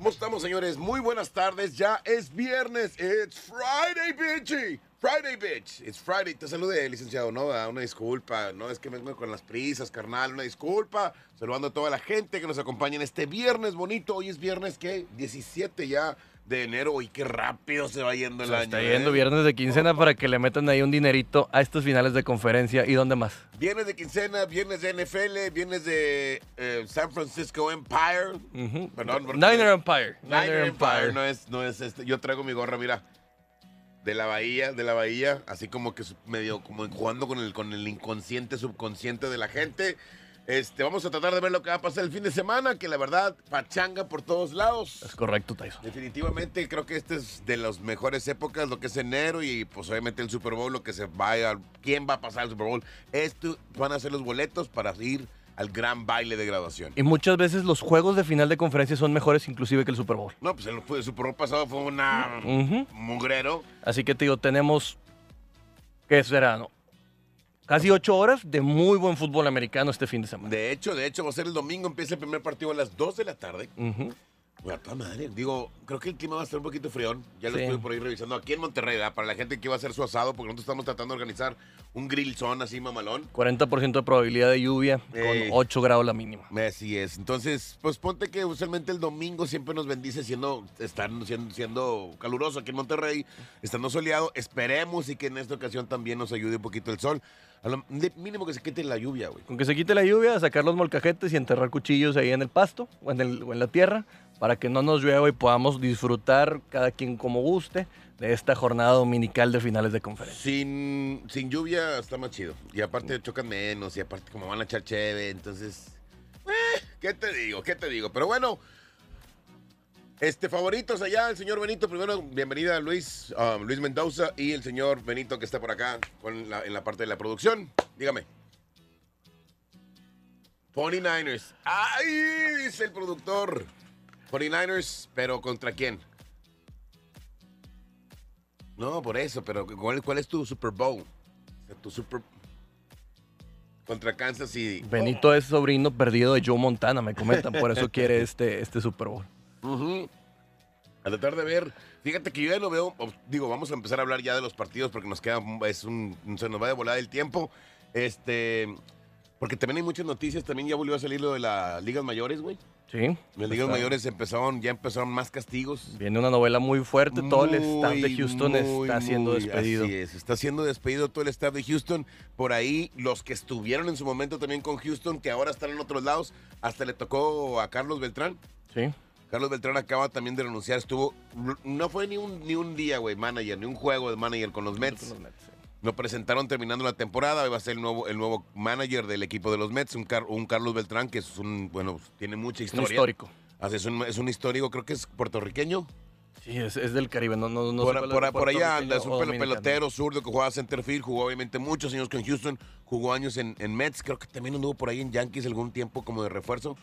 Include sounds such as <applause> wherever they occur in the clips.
¿Cómo estamos, señores? Muy buenas tardes. Ya es viernes. It's Friday, bitchy. Friday, bitch. It's Friday. Te salude, licenciado, ¿no? Ah, Una disculpa. No es que vengo con las prisas, carnal. Una disculpa. Saludando a toda la gente que nos acompaña en este viernes bonito. Hoy es viernes, ¿qué? 17 ya de enero. Y qué rápido se va yendo el Se año. está ¿eh? yendo viernes de quincena para que le metan ahí un dinerito a estos finales de conferencia. ¿Y dónde más? Viernes de quincena, viernes de NFL, viernes de eh, San Francisco Empire. Perdón, porque- Niner Empire. Niner Empire, no es, no es este. Yo traigo mi gorra, mira. De la bahía, de la bahía, así como que medio como jugando con el, con el inconsciente, subconsciente de la gente. Este, vamos a tratar de ver lo que va a pasar el fin de semana, que la verdad, pachanga por todos lados. Es correcto, Tyson. Definitivamente creo que este es de las mejores épocas, lo que es enero y pues obviamente el Super Bowl, lo que se vaya, quién va a pasar al Super Bowl. Esto van a ser los boletos para ir al gran baile de graduación. Y muchas veces los juegos de final de conferencia son mejores inclusive que el Super Bowl. No, pues el, el Super Bowl pasado fue una Ujú. mugrero. Así que te digo, tenemos, ¿qué será? No? Casi ocho horas de muy buen fútbol americano este fin de semana. De hecho, de hecho, va a ser el domingo, empieza el primer partido a las 2 de la tarde. Ujú. Bueno, a toda madre. Digo, creo que el clima va a estar un poquito frión. Ya lo Sí. estuve por ahí revisando. Aquí en Monterrey, ¿verdad? para la gente que iba a hacer su asado, porque nosotros estamos tratando de organizar un grill zone así mamalón. 40% de probabilidad de lluvia con 8 grados la mínima. Así es. Entonces, pues ponte que usualmente el domingo siempre nos bendice siendo, están siendo, siendo caluroso aquí en Monterrey, estando soleado. Esperemos y que en esta ocasión también nos ayude un poquito el sol. A lo mínimo que se quite la lluvia, güey. Con que se quite la lluvia, sacar los molcajetes y enterrar cuchillos ahí en el pasto o en, el- o en la tierra para que no nos llueva y podamos disfrutar cada quien como guste de esta jornada dominical de finales de conferencia. Sin, sin lluvia está más chido. Y aparte chocan menos, y aparte como van a echar cheve, entonces... eh, ¿Qué te digo? ¿Qué te digo? Pero bueno, este favoritos allá, el señor Benito. Primero, bienvenida Luis, um, Luis Mendoza y el señor Benito que está por acá en la parte de la producción. Dígame. 49ers. ¡Ay! Dice el productor. 49ers, pero ¿contra quién? No, por eso, pero ¿cuál, cuál es tu Super Bowl? O sea, tu Super... Contra Kansas City. Benito es sobrino perdido de Joe Montana, me comentan, por eso quiere este, este Super Bowl. Ujú. A tratar de ver. Fíjate que yo ya no veo. Digo, vamos a empezar a hablar ya de los partidos porque nos queda. Es un, se nos va de volada el tiempo. Este. Porque también hay muchas noticias. También ya volvió a salir lo de las ligas mayores, güey. Sí. Las ligas Está- mayores empezaron, ya empezaron más castigos. Viene una novela muy fuerte, todo el staff de Houston muy, está siendo muy, despedido. Así es, está siendo despedido todo el staff de Houston. Por ahí, los que estuvieron en su momento también con Houston, que ahora están en otros lados, hasta le tocó a Carlos Beltrán. Sí. Carlos Beltrán acaba también de renunciar. Estuvo, no fue ni un, ni un día, güey, manager, ni un juego de manager con los Mets. Lo presentaron terminando la temporada. Va a ser el nuevo, el nuevo manager del equipo de los Mets, un, Car- un Carlos Beltrán, que es un, bueno, tiene mucha Un historia. histórico. Así es, un, es un histórico, creo que es puertorriqueño. Sí, es, es del Caribe, no, no, no por, sé por- por allá anda, es un pelo- pelotero zurdo que jugaba centerfield, jugó obviamente muchos años con Houston, jugó años en, en Mets, creo que también anduvo por ahí en Yankees algún tiempo como de refuerzo.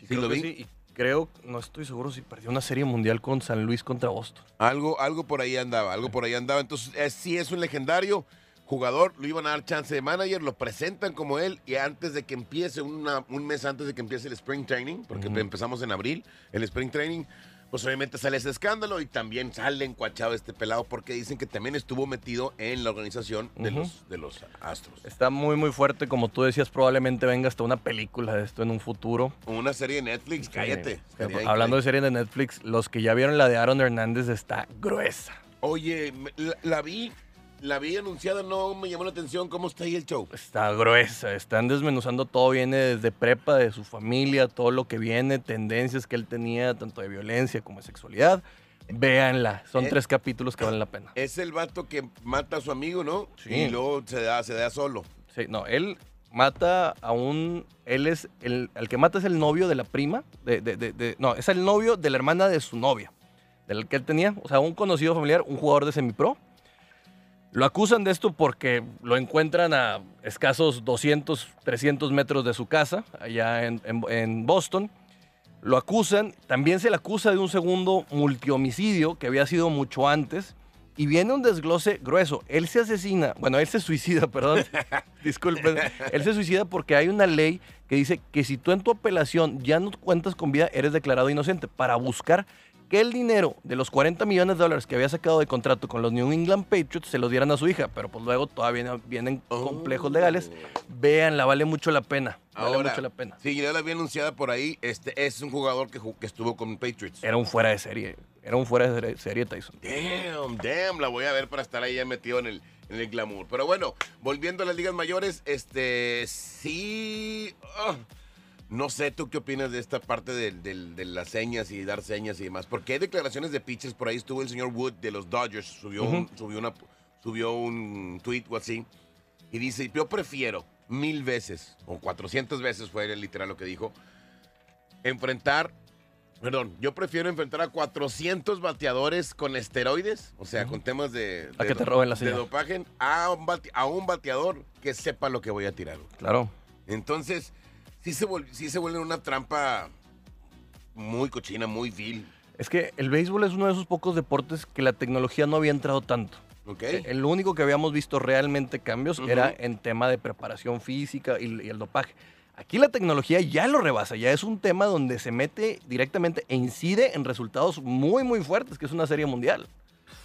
Sí, Creo lo que vi. sí, y creo, no estoy seguro si perdió una serie mundial con San Luis contra Boston. Algo, algo por ahí andaba, algo por ahí andaba. Entonces, eh, sí es un legendario jugador, lo iban a dar chance de manager, lo presentan como él y antes de que empiece, una- un mes antes de que empiece el Spring Training, porque empezamos en abril, el Spring Training, pues obviamente sale ese escándalo y también sale encuachado este pelado porque dicen que también estuvo metido en la organización de, los, de los Astros. Está muy, muy fuerte, como tú decías, probablemente venga hasta una película de esto en un futuro. Una serie de Netflix, cállate. Hablando de serie de Netflix, los que ya vieron la de Aaron Hernández está gruesa. Oye, la vi, la vi anunciada, no me llamó la atención cómo está ahí el show. Está gruesa, están desmenuzando todo, viene desde prepa, de su familia, todo lo que viene, tendencias que él tenía, tanto de violencia como de sexualidad. Véanla, son Eh. tres capítulos que valen la pena. Es el vato que mata a su amigo, ¿no? Sí. Y luego se da, se da solo. Sí, no, él mata a un. Él es. El, el que mata es el novio de la prima. De, de- de- de- no, es el novio de la hermana de su novia. Del que él tenía. O sea, un conocido familiar, un jugador de semipro. Lo acusan de esto porque lo encuentran a escasos 200, 300 metros de su casa, allá en, en- en Boston. Lo acusan, también se le acusa de un segundo multihomicidio que había sido mucho antes, Y viene un desglose grueso. Él se asesina, bueno, él se suicida, <laughs> perdón. <laughs> Disculpen. Él se suicida porque hay una ley que dice que si tú en tu apelación ya no cuentas con vida, eres declarado inocente para buscar que el dinero de los 40 millones de dólares que había sacado de contrato con los New England Patriots se los dieran a su hija, pero pues luego todavía vienen complejos legales. Véanla, vale mucho la pena. Vale Ahora, mucho la pena. Sí, ya la había anunciada por ahí. Este es un jugador que, que estuvo con Patriots. Era un fuera de serie. Era un fuera de serie- Tyson. Damn, damn, la voy a ver para estar ahí ya metido en el, en el glamour. Pero bueno, volviendo a las ligas mayores, este sí. ah, no sé, ¿tú qué opinas de esta parte del- del- de, las señas y dar señas y demás? Porque hay declaraciones de pitchers, por ahí estuvo el señor Wood de los Dodgers, subió, un, subió, una, subió un tweet o así, y dice, yo prefiero mil veces, o 400 veces fue literal lo que dijo, enfrentar Perdón, yo prefiero enfrentar a 400 bateadores con esteroides, o sea, con temas de, A de que te roben la de dopaje, a un, bate- a un bateador que sepa lo que voy a tirar. Claro. Entonces, sí se, sí se vuelve una trampa muy cochina, muy vil. Es que el béisbol es uno de esos pocos deportes que la tecnología no había entrado tanto. ¿Ok? El único que habíamos visto realmente cambios era en tema de preparación física y, y el dopaje. Aquí la tecnología ya lo rebasa, ya es un tema donde se mete directamente e incide en resultados muy, muy fuertes, que es una serie mundial.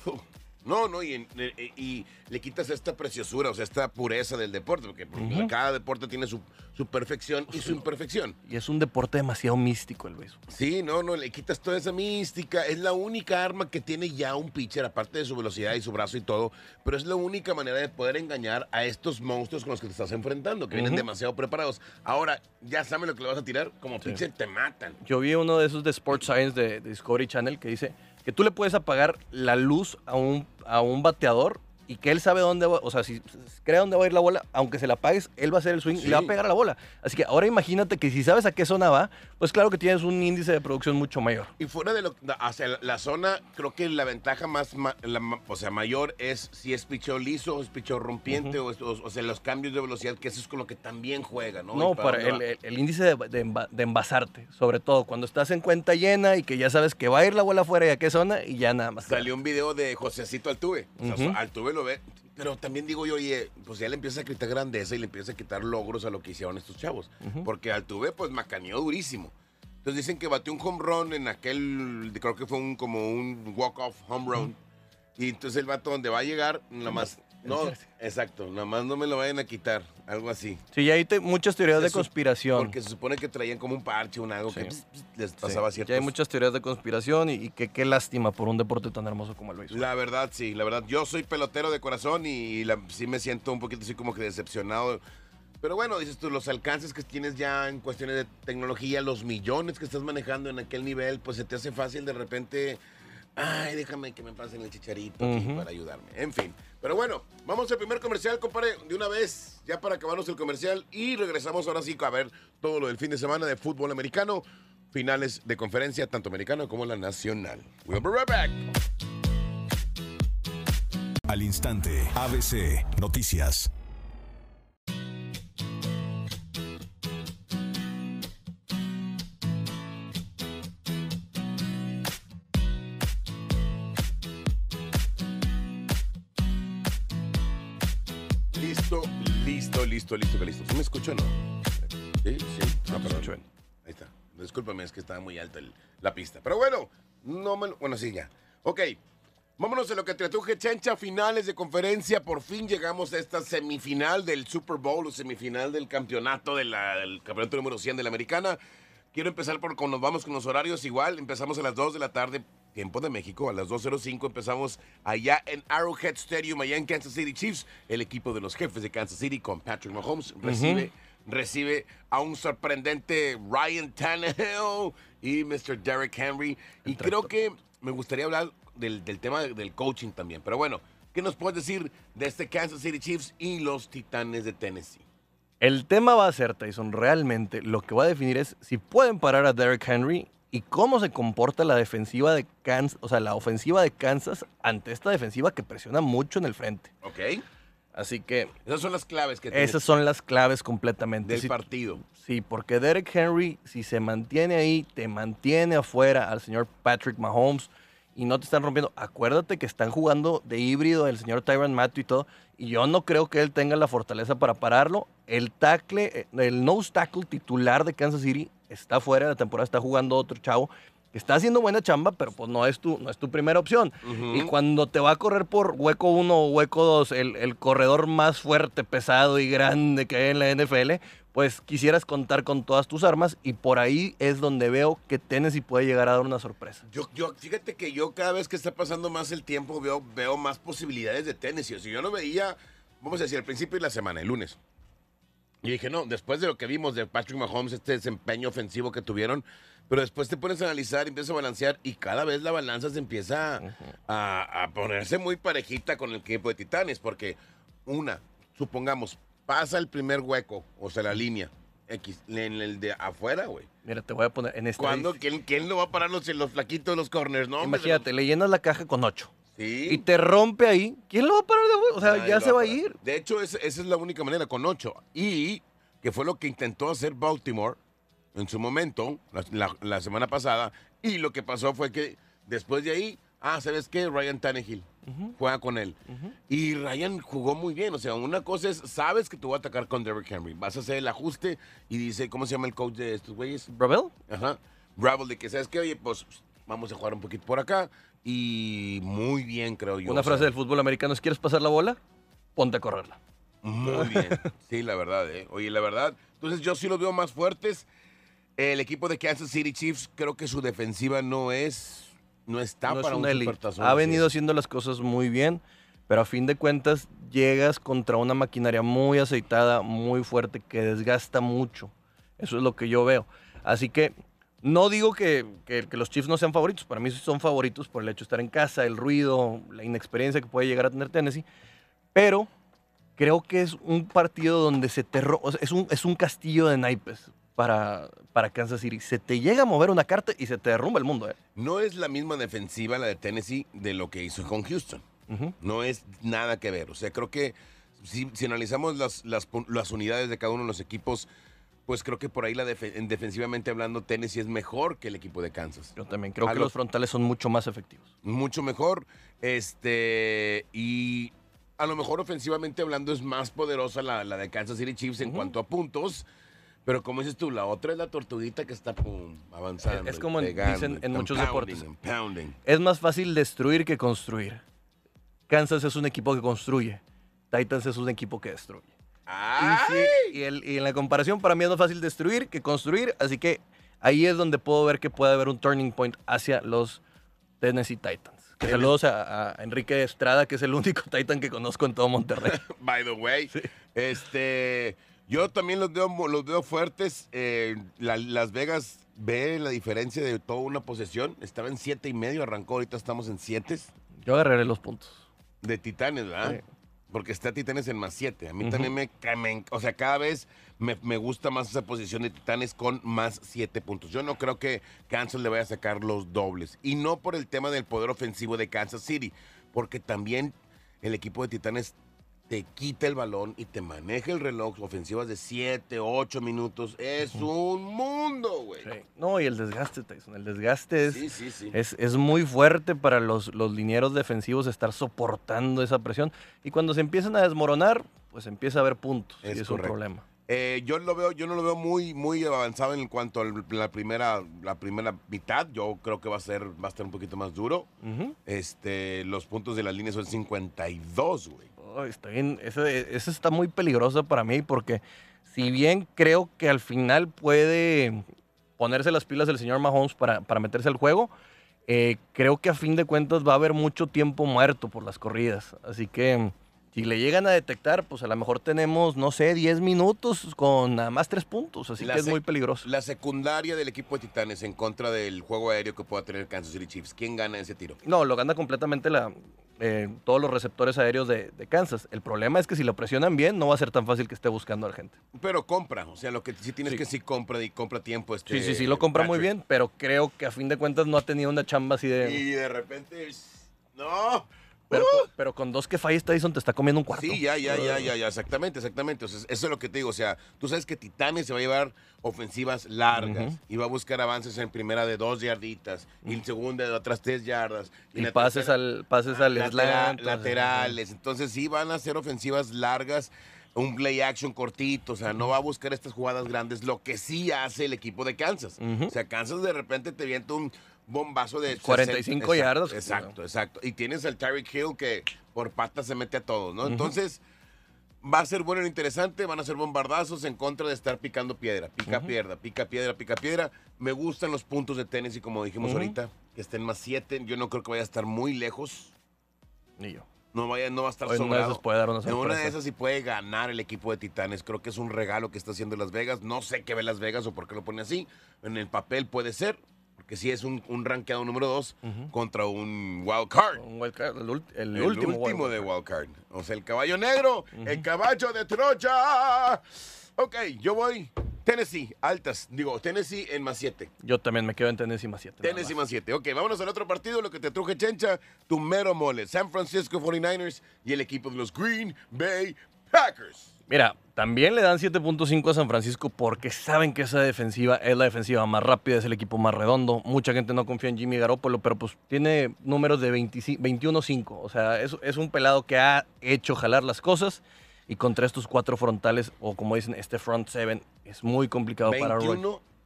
<laughs> No, no, y, en- eh, y le quitas esta preciosura, o sea, esta pureza del deporte, porque cada deporte tiene su, su perfección y su imperfección. Y es un deporte demasiado místico el béisbol. Sí, no, no, le quitas toda esa mística. Es la única arma que tiene ya un pitcher, aparte de su velocidad y su brazo y todo. Pero es la única manera de poder engañar a estos monstruos con los que te estás enfrentando, que vienen demasiado preparados. Ahora, ya saben lo que le vas a tirar. Como pitcher te matan. Yo vi uno de esos de Sports Science de, de Discovery Channel que dice que tú le puedes apagar la luz a un, a un bateador y que él sabe dónde va, o sea, si crea dónde va a ir la bola, aunque se la apagues, él va a hacer el swing y le va a pegar a la bola. Así que ahora imagínate que si sabes a qué zona va, pues claro que tienes un índice de producción mucho mayor. Y fuera de lo hacia la, la zona, creo que la ventaja más, ma- la o sea, mayor es si es picheo liso o es picheo rompiente o, o- o sea, los cambios de velocidad, que eso es con lo que también juega, ¿no? No, ¿Y para el, va? el- el índice de, de enva- de envasarte, sobre todo cuando estás en cuenta llena y que ya sabes que va a ir la bola afuera y a qué zona y ya nada más. Salió un video de Josecito Altuve. O sea, Ujú. Altuve lo ve. Pero también digo yo, oye, pues ya le empieza a quitar grandeza y le empieza a quitar logros a lo que hicieron estos chavos. Ujú. Porque Altuve, pues, macaneó durísimo. Entonces dicen que batió un home run en aquel, creo que fue un como un walk-off home run. Y entonces el vato donde va a llegar, nada más. No, exacto, nada más no me lo vayan a quitar, algo así. Sí, y hay te- muchas teorías de conspiración. Porque se supone que traían como un parche, un algo que pss, pss, les Sí, pasaba ya ciertos... hay muchas teorías de conspiración y, y que qué lástima por un deporte tan hermoso como el béisbol. La verdad, sí, la verdad. Yo soy pelotero de corazón y la- sí me siento un poquito así como que decepcionado. Pero bueno, dices tú, los alcances que tienes ya en cuestiones de tecnología, los millones que estás manejando en aquel nivel, pues se te hace fácil de repente. Ay, déjame que me pasen el chicharito aquí para ayudarme. En fin. Pero bueno, vamos al primer comercial, compadre, de una vez, ya para acabarnos el comercial. Y regresamos ahora sí a ver todo lo del fin de semana de fútbol americano. Finales de conferencia, tanto americano como la nacional. We'll be right back. Al instante, ABC Noticias. Listo, listo, listo. ¿Sí me escucho o no? Sí, sí. No, perdón. escucho bien. Ahí está. Discúlpame, es que estaba muy alta el- la pista. Pero bueno, no me lo- Bueno, sí, ya. Ok. Vámonos a lo que te truje, Chencha. Finales de conferencia. Por fin llegamos a esta semifinal del Super Bowl o semifinal del campeonato de la- del campeonato número 100 de la americana. Quiero empezar por cuando nos vamos con los horarios igual. Empezamos a las 2 de la tarde, tiempo de México. A las 2.05 empezamos allá en Arrowhead Stadium, allá en Kansas City Chiefs. El equipo de los jefes de Kansas City con Patrick Mahomes recibe, recibe a un sorprendente Ryan Tannehill y Mr. Derrick Henry. Y creo que me gustaría hablar del, del tema del coaching también. Pero bueno, ¿qué nos puedes decir de este Kansas City Chiefs y los Titanes de Tennessee? El tema va a ser, Tyson, realmente lo que va a definir es si pueden parar a Derrick Henry y cómo se comporta la defensiva de Kansas, o sea, la ofensiva de Kansas ante esta defensiva que presiona mucho en el frente. ¿Ok? Así que Esas son las claves que esas son las claves completamente. del partido. Sí, porque Derek Henry, si se mantiene ahí, te mantiene afuera al señor Patrick Mahomes y no te están rompiendo. Acuérdate que están jugando de híbrido el señor Tyron Matthew y todo. Y yo no creo que él tenga la fortaleza para pararlo. El tackle, eh, el nose tackle titular de Kansas City está fuera de la temporada, está jugando otro chavo que está haciendo buena chamba, pero pues no es tu, no es tu primera opción. Y cuando te va a correr por hueco 1 o hueco 2, el, el corredor más fuerte, pesado y grande que hay en la NFL, pues quisieras contar con todas tus armas y por ahí es donde veo que Tennessee puede llegar a dar una sorpresa. Yo, yo, fíjate que yo cada vez que está pasando más el tiempo veo, veo más posibilidades de Tennessee. O sea, yo lo veía, vamos a decir, al principio de la semana, el lunes. Y dije, no, después de lo que vimos de Patrick Mahomes, este desempeño ofensivo que tuvieron, pero después te pones a analizar, empiezas a balancear y cada vez la balanza se empieza a, a ponerse muy parejita con el equipo de Titanes, porque una, supongamos, pasa el primer hueco, o sea, la línea. X, en el de afuera, güey. Mira, te voy a poner en este. ¿Cuándo? ¿Quién, ¿Quién lo va a parar los, los flaquitos de los corners? No, Imagínate, le llenas la caja con 8. Sí. Y te rompe ahí. ¿Quién lo va a parar de O sea, ya se va a ir. De hecho, esa, esa es la única manera, con 8. Y que fue lo que intentó hacer Baltimore en su momento, la, la- la semana pasada. Y lo que pasó fue que después de ahí, ah, ¿sabes qué? Ryan Tannehill juega con él. Y Ryan jugó muy bien. O sea, una cosa es, sabes que te voy a atacar con Derrick Henry. Vas a hacer el ajuste y dice, ¿cómo se llama el coach de estos güeyes? ¿Bravel? Ajá. Bravel, de que sabes que, oye, pues vamos a jugar un poquito por acá. Y muy bien, creo yo. Una O sea, frase del fútbol americano es, ¿quieres pasar la bola? Ponte a correrla. Muy bien. <laughs> Sí, la verdad, ¿eh? Oye, la verdad. Entonces yo sí los veo más fuertes. El equipo de Kansas City Chiefs, creo que su defensiva no es. No está No es para un Ha venido haciendo las cosas muy bien, pero a fin de cuentas llegas contra una maquinaria muy aceitada, muy fuerte, que desgasta mucho. Eso es lo que yo veo. Así que no digo que, que- que los Chiefs no sean favoritos, para mí son favoritos por el hecho de estar en casa, el ruido, la inexperiencia que puede llegar a tener Tennessee, pero creo que es un partido donde se te o sea, es, un, es un castillo de naipes para, para Kansas City. Se te llega a mover una carta y se te derrumba el mundo. ¿eh? No es la misma defensiva la de Tennessee de lo que hizo con Houston. No es nada que ver. O sea, creo que si, si analizamos las, las unidades de cada uno de los equipos, pues creo que por ahí la defe- en defensivamente hablando, Tennessee es mejor que el equipo de Kansas. Yo también creo A que lo- los frontales son mucho más efectivos. mucho mejor. Este, y a lo mejor ofensivamente hablando es más poderosa la, la de Kansas City Chiefs en cuanto a puntos. Pero como dices tú, la otra es la tortuguita que está pum, avanzando. Es como pegando, dicen en muchos deportes. Es más fácil destruir que construir. Kansas es un equipo que construye. Titans es un equipo que destruye. Y, ¡Ay! sí, y el- y en la comparación para mí es más fácil destruir que construir. Así que ahí es donde puedo ver que puede haber un turning point hacia los Tennessee Titans. Que saludos a, a Enrique Estrada, que es el único <laughs> Titan que conozco en todo Monterrey. <laughs> By the way, este, yo también los veo, los veo fuertes. Eh, la- Las Vegas ve la diferencia de toda una posesión. Estaba en siete y medio, arrancó, ahorita estamos en siete Yo agarraré los puntos. de Titanes, ¿verdad? Sí. Porque está Titanes en más siete. A mí también me, me- o sea, cada vez me, me gusta más esa posición de Titanes con más siete puntos. Yo no creo que Kansas le vaya a sacar los dobles. Y no por el tema del poder ofensivo de Kansas City, porque también el equipo de Titanes te quita el balón y te maneja el reloj. Ofensivas de 7, 8 minutos. Es un mundo, güey. Sí. No, y el desgaste, Tyson. El desgaste es, Sí, sí, sí. es, es muy fuerte para los, los linieros defensivos estar soportando esa presión. Y cuando se empiezan a desmoronar, pues empieza a haber puntos. Es y es correcto. un problema. Eh, yo lo veo, yo no lo veo muy, muy avanzado en cuanto a la primera, la primera mitad. Yo creo que va a ser, va a estar un poquito más duro. Este, los puntos de la línea son 52, güey. Oh, está bien. Ese, ese está muy peligroso para mí porque si bien creo que al final puede ponerse las pilas el señor Mahomes para, para meterse al juego, eh, creo que a fin de cuentas va a haber mucho tiempo muerto por las corridas. Así que si le llegan a detectar, pues a lo mejor tenemos, no sé, 10 minutos con nada más 3 puntos. Así La que es muy peligroso. La secundaria del equipo de Titanes en contra del juego aéreo que pueda tener Kansas City Chiefs. ¿Quién gana ese tiro? No, lo gana completamente la, eh, todos los receptores aéreos de, de Kansas. El problema es que si lo presionan bien, no va a ser tan fácil que esté buscando a la gente. Pero compra, o sea, lo que sí tienes Sí. que sí compra y compra tiempo. Este, Sí, sí, sí, lo compra muy bien, pero creo que a fin de cuentas no ha tenido una chamba así de... Y de repente, no, Pero, con- pero con dos que falles, Tyson te está comiendo un cuarto. Sí, ya, ya, ya, ya, ya, exactamente, exactamente. O sea, eso es lo que te digo. O sea, tú sabes que Titanes se va a llevar ofensivas largas y va a buscar avances en primera de dos yarditas y en segunda de otras tres yardas. Y, pases tercera- al, pases al Latera- slant. laterales. Entonces sí van a ser ofensivas largas, un play action cortito, o sea, no va a buscar estas jugadas grandes, lo que sí hace el equipo de Kansas. Ujú. O sea, Kansas de repente te vienta un bombazo de 45 60 yardas. Exacto, exacto. Y tienes al Tyreek Hill que por patas se mete a todos, ¿no? Entonces va a ser bueno y interesante, van a ser bombardazos en contra de estar picando piedra, pica piedra, pica piedra, pica piedra. Me gustan los puntos de tenis y como dijimos Ujú. ahorita, que estén más siete, yo no creo que vaya a estar muy lejos. Ni yo. No, vaya, no va a estar una de sobrado. esas puede dar una En una de esas sí puede ganar el equipo de Titanes. Creo que es un regalo que está haciendo Las Vegas. No sé qué ve Las Vegas o por qué lo pone así. En el papel puede ser, porque sí es un, un rankeado número dos contra un wild card. Un wild card, el, el El, último, último, wild de wild card. O sea, el caballo negro, el caballo de Troya. Ok, yo voy Tennessee, altas. Digo, Tennessee en más siete. Yo también me quedo en Tennessee más 7. Tennessee más 7. Ok, vámonos al otro partido, lo que te truje Chencha, tu mero mole. San Francisco 49ers y el equipo de los Green Bay Packers. Mira, también le dan 7.5 a San Francisco porque saben que esa defensiva es la defensiva más rápida, es el equipo más redondo. Mucha gente no confía en Jimmy Garoppolo, pero pues tiene números de 25 21-5. O sea, es, un pelado que ha hecho jalar las cosas. Y contra estos cuatro frontales, o como dicen, este front seven, es muy complicado para Roy.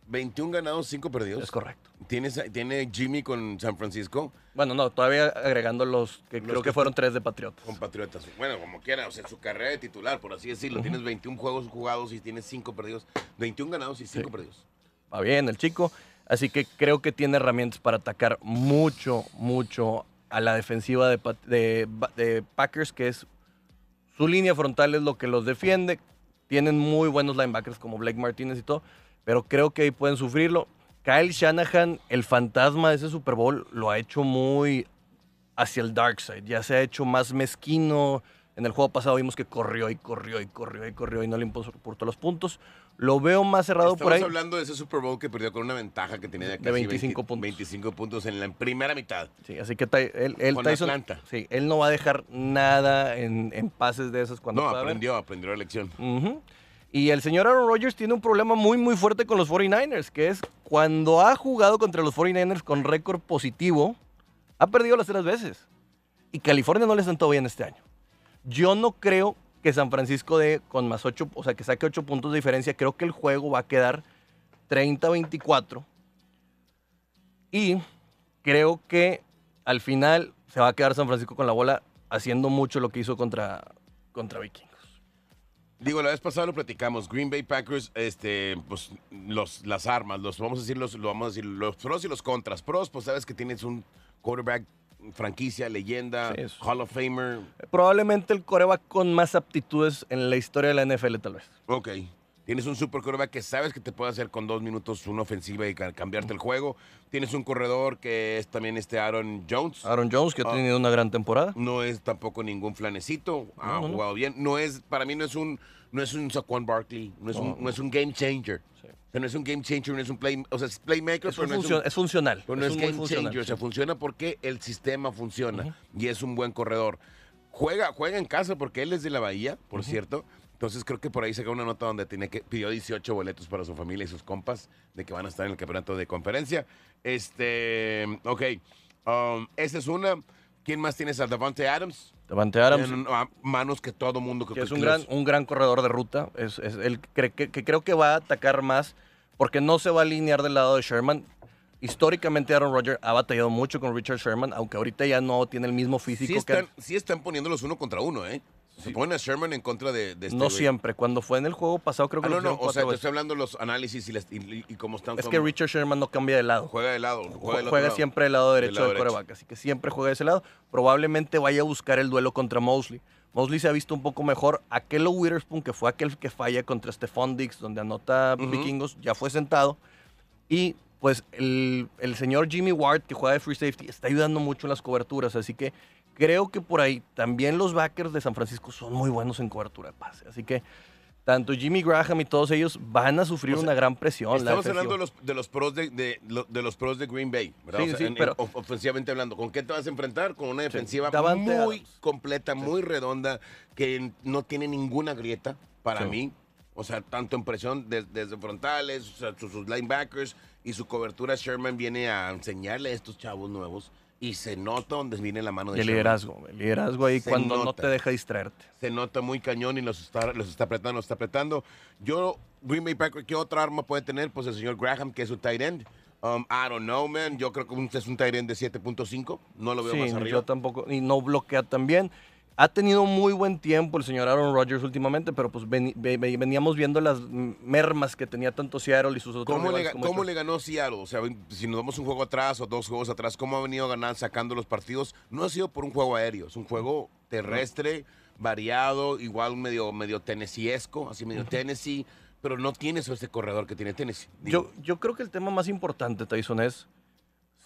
21, 21 ganados, 5 perdidos. Es correcto. ¿Tienes, tiene Jimmy con San Francisco, Bueno, no, todavía agregando los que Los creo que que fueron tres de Patriotas. con Patriotas. Bueno, como quiera, o sea, su carrera de titular, por así decirlo. Tienes 21 juegos jugados y tienes 5 perdidos. 21 ganados y 5 Sí. perdidos. va bien el chico. Así que creo que tiene herramientas para atacar mucho, mucho a la defensiva de, de de Packers, que es su línea frontal es lo que los defiende. Tienen muy buenos linebackers como Blake Martínez y todo, pero creo que ahí pueden sufrirlo. Kyle Shanahan, el fantasma de ese Super Bowl, lo ha hecho muy hacia el dark side. Ya se ha hecho más mezquino. En el juego pasado vimos que corrió y corrió y corrió y corrió y no le importó los puntos. Lo veo más cerrado Estamos por ahí. hablando de ese Super Bowl que perdió con una ventaja que tenía de, De casi 25 20 puntos. 25 puntos en la primera mitad. Sí, así que él, él, Con Tyson, Atlanta. sí, él no va a dejar nada en, en pases de esos cuando No, pueda haber. aprendió, aprendió la lección. Y el señor Aaron Rodgers tiene un problema muy, muy fuerte con los 49ers, que es cuando ha jugado contra los 49ers con récord positivo, ha perdido las tres veces. Y California no le sentó bien este año. Yo no creo que San Francisco de con más 8, o sea, que saque 8 puntos de diferencia. Creo que el juego va a quedar 30-24. Y creo que al final se va a quedar San Francisco con la bola haciendo mucho lo que hizo contra, contra Vikingos. Digo, la vez pasada lo platicamos. Green Bay Packers, este, pues, los, las armas, los, vamos a decir, los, lo vamos a decir, los pros y los contras. Pros, pues sabes que tienes un quarterback franquicia, leyenda, Sí, Hall of Famer. Probablemente el coreback con más aptitudes en la historia de la NFL, tal vez. Ok. Tienes un super quarterback que sabes que te puede hacer con dos minutos una ofensiva y ca- cambiarte el juego. Tienes un corredor que es también este Aaron Jones. Aaron Jones, que ha Ah. tenido una gran temporada. No es tampoco ningún flanecito. Ha No, no, no. jugado bien. No es, para mí no es un, no es un Saquon Barkley. No es, un, no es un game changer. Sí. O sea, no es un game changer, no es un play, o sea, es playmaker, Es, pero no es, un, es funcional. pero no es, muy game changer. O sea, sí. funciona porque el sistema funciona y es un buen corredor. Juega, juega en casa porque él es de la Bahía, por cierto. Entonces creo que por ahí saca una nota donde tiene que, pidió 18 boletos para su familia y sus compas de que van a estar en el campeonato de conferencia. Este, ok, um, esa es una. ¿Quién más tienes? A Davante Adams. Davante Adams, En, a manos que todo mundo que es un que gran, un gran corredor de ruta. Es, es el que, que- que creo que va a atacar más porque no se va a alinear del lado de Sherman. Históricamente Aaron Rodgers ha batallado mucho con Richard Sherman, aunque ahorita ya no tiene el mismo físico sí, que están, sí están poniéndolos uno contra uno, ¿eh? Se ponen a Sherman en contra de, de este no güey. siempre. Cuando fue en el juego pasado creo que Ah, lo no, no, pusieron o sea, cuatro te veces. estoy hablando de los análisis y, las- y- y cómo están. Es como- que Richard Sherman no cambia de lado. Juega de lado. Juega, Juega, del otro lado. siempre del lado derecho lado del derecho. coreback, así que siempre juega de ese lado. Probablemente vaya a buscar el duelo contra Mosley. Mosley se ha visto un poco mejor. Aquel Witherspoon, que fue aquel que falla contra Stephon Diggs, donde anota Ujú. vikingos, ya fue sentado. Y pues el, el señor Jimmy Ward, que juega de free safety, está ayudando mucho en las coberturas. Así que creo que por ahí también los backers de San Francisco son muy buenos en cobertura de pase. Así que tanto Jimmy Graham y todos ellos van a sufrir O sea, una gran presión. Estamos hablando de los, de los pros de, de, lo- de los pros de Green Bay, ¿verdad? Sí, O sea, sí, en- en- pero- of- ofensivamente hablando, ¿con qué te vas a enfrentar? Con una defensiva muy completa, muy redonda, que no tiene ninguna grieta para mí. O sea, tanto en presión de- desde frontales, o sea, sus, sus linebackers y su cobertura, Sherman viene a enseñarle a estos chavos nuevos y se nota donde viene la mano de el Sherman. liderazgo, el liderazgo ahí Se cuando no nota. te deja distraerte. Se nota muy cañón y los está, los está apretando, los está apretando. Yo, Green Bay Packers, ¿qué otra arma puede tener? Pues el señor Graham, que es su tight end. Um, I don't know, man. Yo creo que es un tight end de 7.5. No lo veo Sí, más no, arriba. yo tampoco. Y no bloquea tan bien. Ha tenido muy buen tiempo el señor Aaron Rodgers últimamente, pero pues ve- veníamos viendo las mermas que tenía tanto Seattle y sus otros ¿Cómo, le, rivales cómo le ganó Seattle? O sea, si nos damos un juego atrás o dos juegos atrás, ¿cómo ha venido ganando, sacando los partidos? No ha sido por un juego aéreo, es un juego terrestre, variado, igual medio, medio tennesseesco, así medio Tennessee, pero no tiene eso ese corredor que tiene Tennessee. Digo, Yo, yo creo que el tema más importante, Tyson, es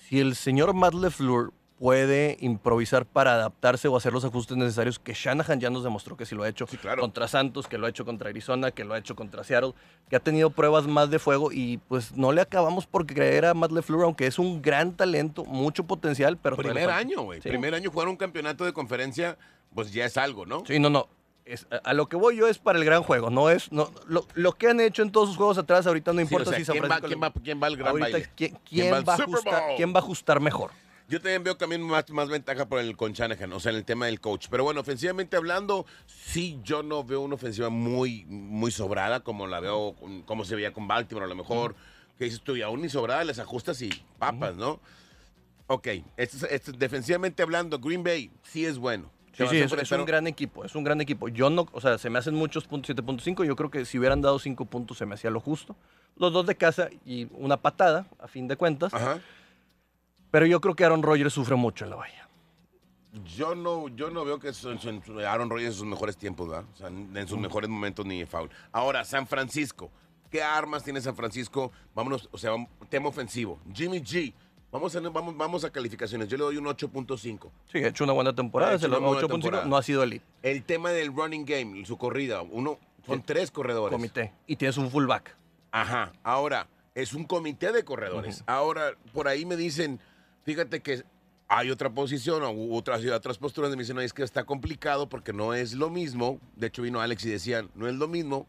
si el señor Matt LeFleur puede improvisar para adaptarse o hacer los ajustes necesarios que Shanahan ya nos demostró que sí lo ha hecho Sí, claro. contra Santos, que lo ha hecho contra Arizona, que lo ha hecho contra Seattle, que ha tenido pruebas más de fuego y pues no le acabamos por creer a Matt LeFleur, aunque es un gran talento, mucho potencial, pero primer año, güey. Sí. Primer año jugar un campeonato de conferencia, pues ya es algo, ¿no? Sí, no, no. Es- a- lo que voy yo es para el gran juego, no es no, lo, lo que han hecho en todos sus juegos atrás ahorita no Sí, importa o sea, si San ¿quién, va, quién, va, quién va al gran ahorita baile? ¿quién, ¿Quién quién va va a ajustar, quién va a ajustar mejor? Yo también veo también más, más ventaja por el con Shanahan, o sea, en el tema del coach. Pero bueno, ofensivamente hablando, sí, yo no veo una ofensiva muy, muy sobrada como la veo, como se veía con Baltimore a lo mejor. Que dices tú, y aún ni sobrada, les ajustas y papas, ¿no? Ok, esto es- esto es- defensivamente hablando, Green Bay sí es bueno. Sí, sí, es, es un gran equipo, es un gran equipo. Yo no, o sea, se me hacen muchos puntos, 7.5. Yo creo que si hubieran dado 5 puntos se me hacía lo justo. Los dos de casa y una patada, a fin de cuentas. Ajá. Pero yo creo que Aaron Rodgers sufre mucho en la valla. Yo no, yo no veo que Aaron Rodgers en sus mejores tiempos, ¿verdad? O sea, en sus mejores momentos ni foul. Ahora, San Francisco. ¿Qué armas tiene San Francisco? Vámonos, o sea, tema ofensivo. Jimmy G. Vamos a, vamos, vamos a calificaciones. Yo le doy un 8.5. Sí, ha hecho una buena temporada. Ha se lo- una buena 8.5 temporada. no ha sido elite. El tema del running game, su corrida. Uno, son Sí. tres corredores. Comité. Y tienes un fullback. Ajá. Ahora, es un comité de corredores. Ahora, por ahí me dicen, fíjate que hay otra posición o otras, otras posturas donde me dicen, no, es que está complicado porque no es lo mismo. De hecho, vino Alex y decían, no es lo mismo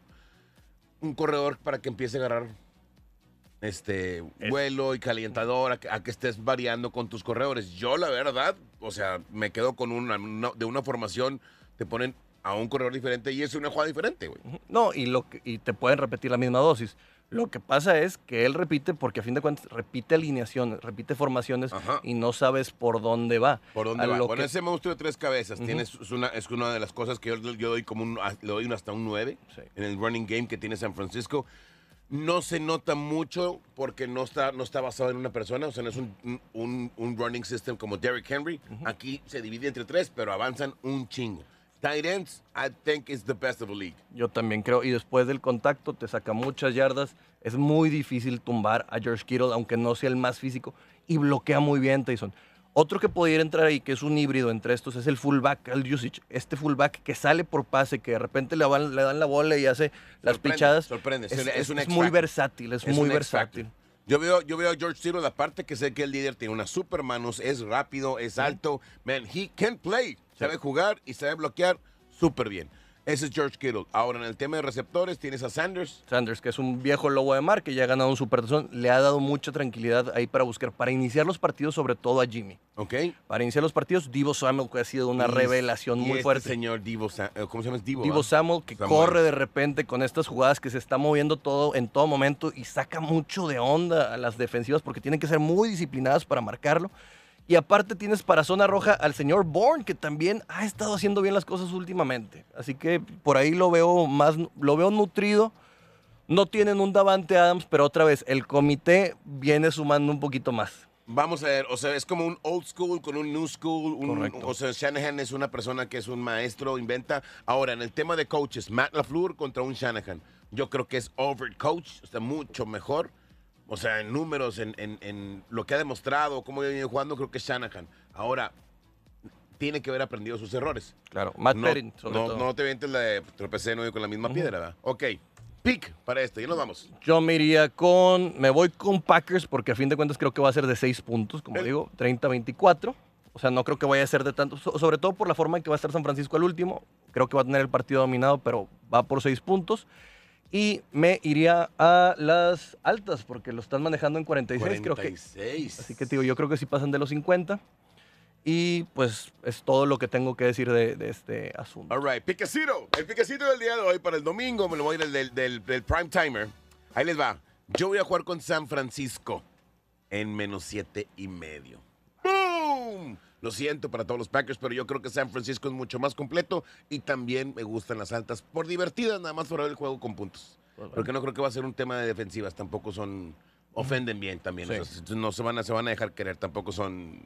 un corredor para que empiece a agarrar este Es- vuelo y calentador, a que, a que estés variando con tus corredores. Yo, la verdad, o sea, me quedo con una, una- de una formación, te ponen a un corredor diferente y es una jugada diferente, güey. No, y, lo que- y te pueden repetir la misma dosis. Lo que pasa es que él repite, porque a fin de cuentas repite alineaciones, repite formaciones Ajá. y no sabes por dónde va. ¿Por dónde A va? lo Con que- ese monstruo de tres cabezas, tienes, es, una, es una de las cosas que yo, yo doy como un, le doy un hasta un 9 Sí. en el running game que tiene San Francisco. No se nota mucho porque no está, no está basado en una persona, o sea, no es un, un, un running system como Derrick Henry. Aquí se divide entre tres, pero avanzan un chingo. Tight ends, I think is the best of the league. Yo también creo. Y después del contacto te saca muchas yardas. Es muy difícil tumbar a George Kittle, aunque no sea el más físico. Y bloquea muy bien, Tyson. Otro que podría entrar ahí, que es un híbrido entre estos, es el fullback, el usage. Este fullback que sale por pase, que de repente le, van- le dan la bola y hace las Sorprende, pichadas. sorprende. Es, Es- es- un es muy versátil, es, muy factor. versátil. Yo veo, yo veo a George Kittle, aparte que sé que el líder tiene unas super manos, es rápido, es alto. Man, he can play. Sabe jugar y sabe bloquear súper bien. Ese es George Kittle. Ahora, en el tema de receptores, tienes a Sanders. Sanders, que es un viejo lobo de mar, que ya ha ganado un supertazón, le ha dado mucha tranquilidad ahí para buscar, para iniciar los partidos, sobre todo a Jimmy. ¿Ok? Para iniciar los partidos, Divo Samuel, que ha sido una Y- revelación y muy este fuerte. señor Divo, eh, ¿cómo se llama? Divo. Divo. Samuel, que Samuel. corre de repente con estas jugadas, que se está moviendo todo en todo momento y saca mucho de onda a las defensivas porque tienen que ser muy disciplinadas para marcarlo. Y aparte tienes para zona roja al señor Bourne, que también ha estado haciendo bien las cosas últimamente. Así que por ahí lo veo más, lo veo nutrido. No tienen un Davante Adams, pero otra vez, el comité viene sumando un poquito más. Vamos a ver, o sea, es como un old school con un new school. un- Correcto. o sea, Shanahan es una persona que es un maestro, inventa. Ahora, en el tema de coaches, Matt LaFleur contra un Shanahan. Yo creo que es overcoach, está mucho mejor. O sea, en números, en, en- en lo que ha demostrado, cómo ha venido jugando, creo que es Shanahan. Ahora, tiene que haber aprendido sus errores. Claro, Matt no, Perrin, sobre no, todo. no te vientes la de tropecé no con la misma piedra, ¿verdad? Ok, pick para este, ya nos vamos. Yo me iría con. Me voy con Packers porque a fin de cuentas creo que va a ser de 6 puntos, como El- digo, 30-24. O sea, no creo que vaya a ser de tanto. so- sobre todo por la forma en que va a estar San Francisco al último. Creo que va a tener el partido dominado, pero va por 6 puntos. Y me iría a las altas porque lo están manejando en 46, creo que. 46. Así que digo, yo creo que sí pasan de los 50. Y pues es todo lo que tengo que decir de, de este asunto. All right, piquecito. El piquecito del día de hoy para el domingo me lo voy a ir del, del- del prime timer. Ahí les va. Yo voy a jugar con San Francisco en menos siete y medio. ¡Boom! Lo siento para todos los Packers, pero yo creo que San Francisco es mucho más completo y también me gustan las altas por divertidas, nada más por ver el juego con puntos. Porque no creo que va a ser un tema de defensivas, tampoco son ofenden bien también, Sí. o sea, no se van a se van a dejar querer, tampoco son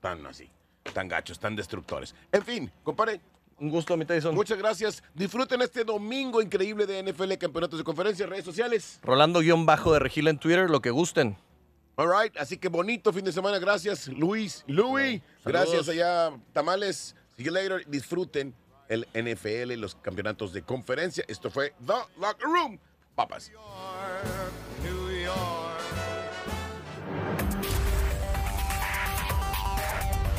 tan así, tan gachos, tan destructores. En fin, compadre, Un gusto, mi Tyson. Muchas gracias. Disfruten este domingo increíble de NFL, campeonatos de conferencia, redes sociales. Rolando-bajo de Regila en Twitter, lo que gusten. All right, así que bonito fin de semana. Gracias, Luis. Louis, Saludos. gracias allá, Tamales. See you later. Disfruten el NFL, los campeonatos de conferencia. Esto fue The Locker Room. Papas. New York.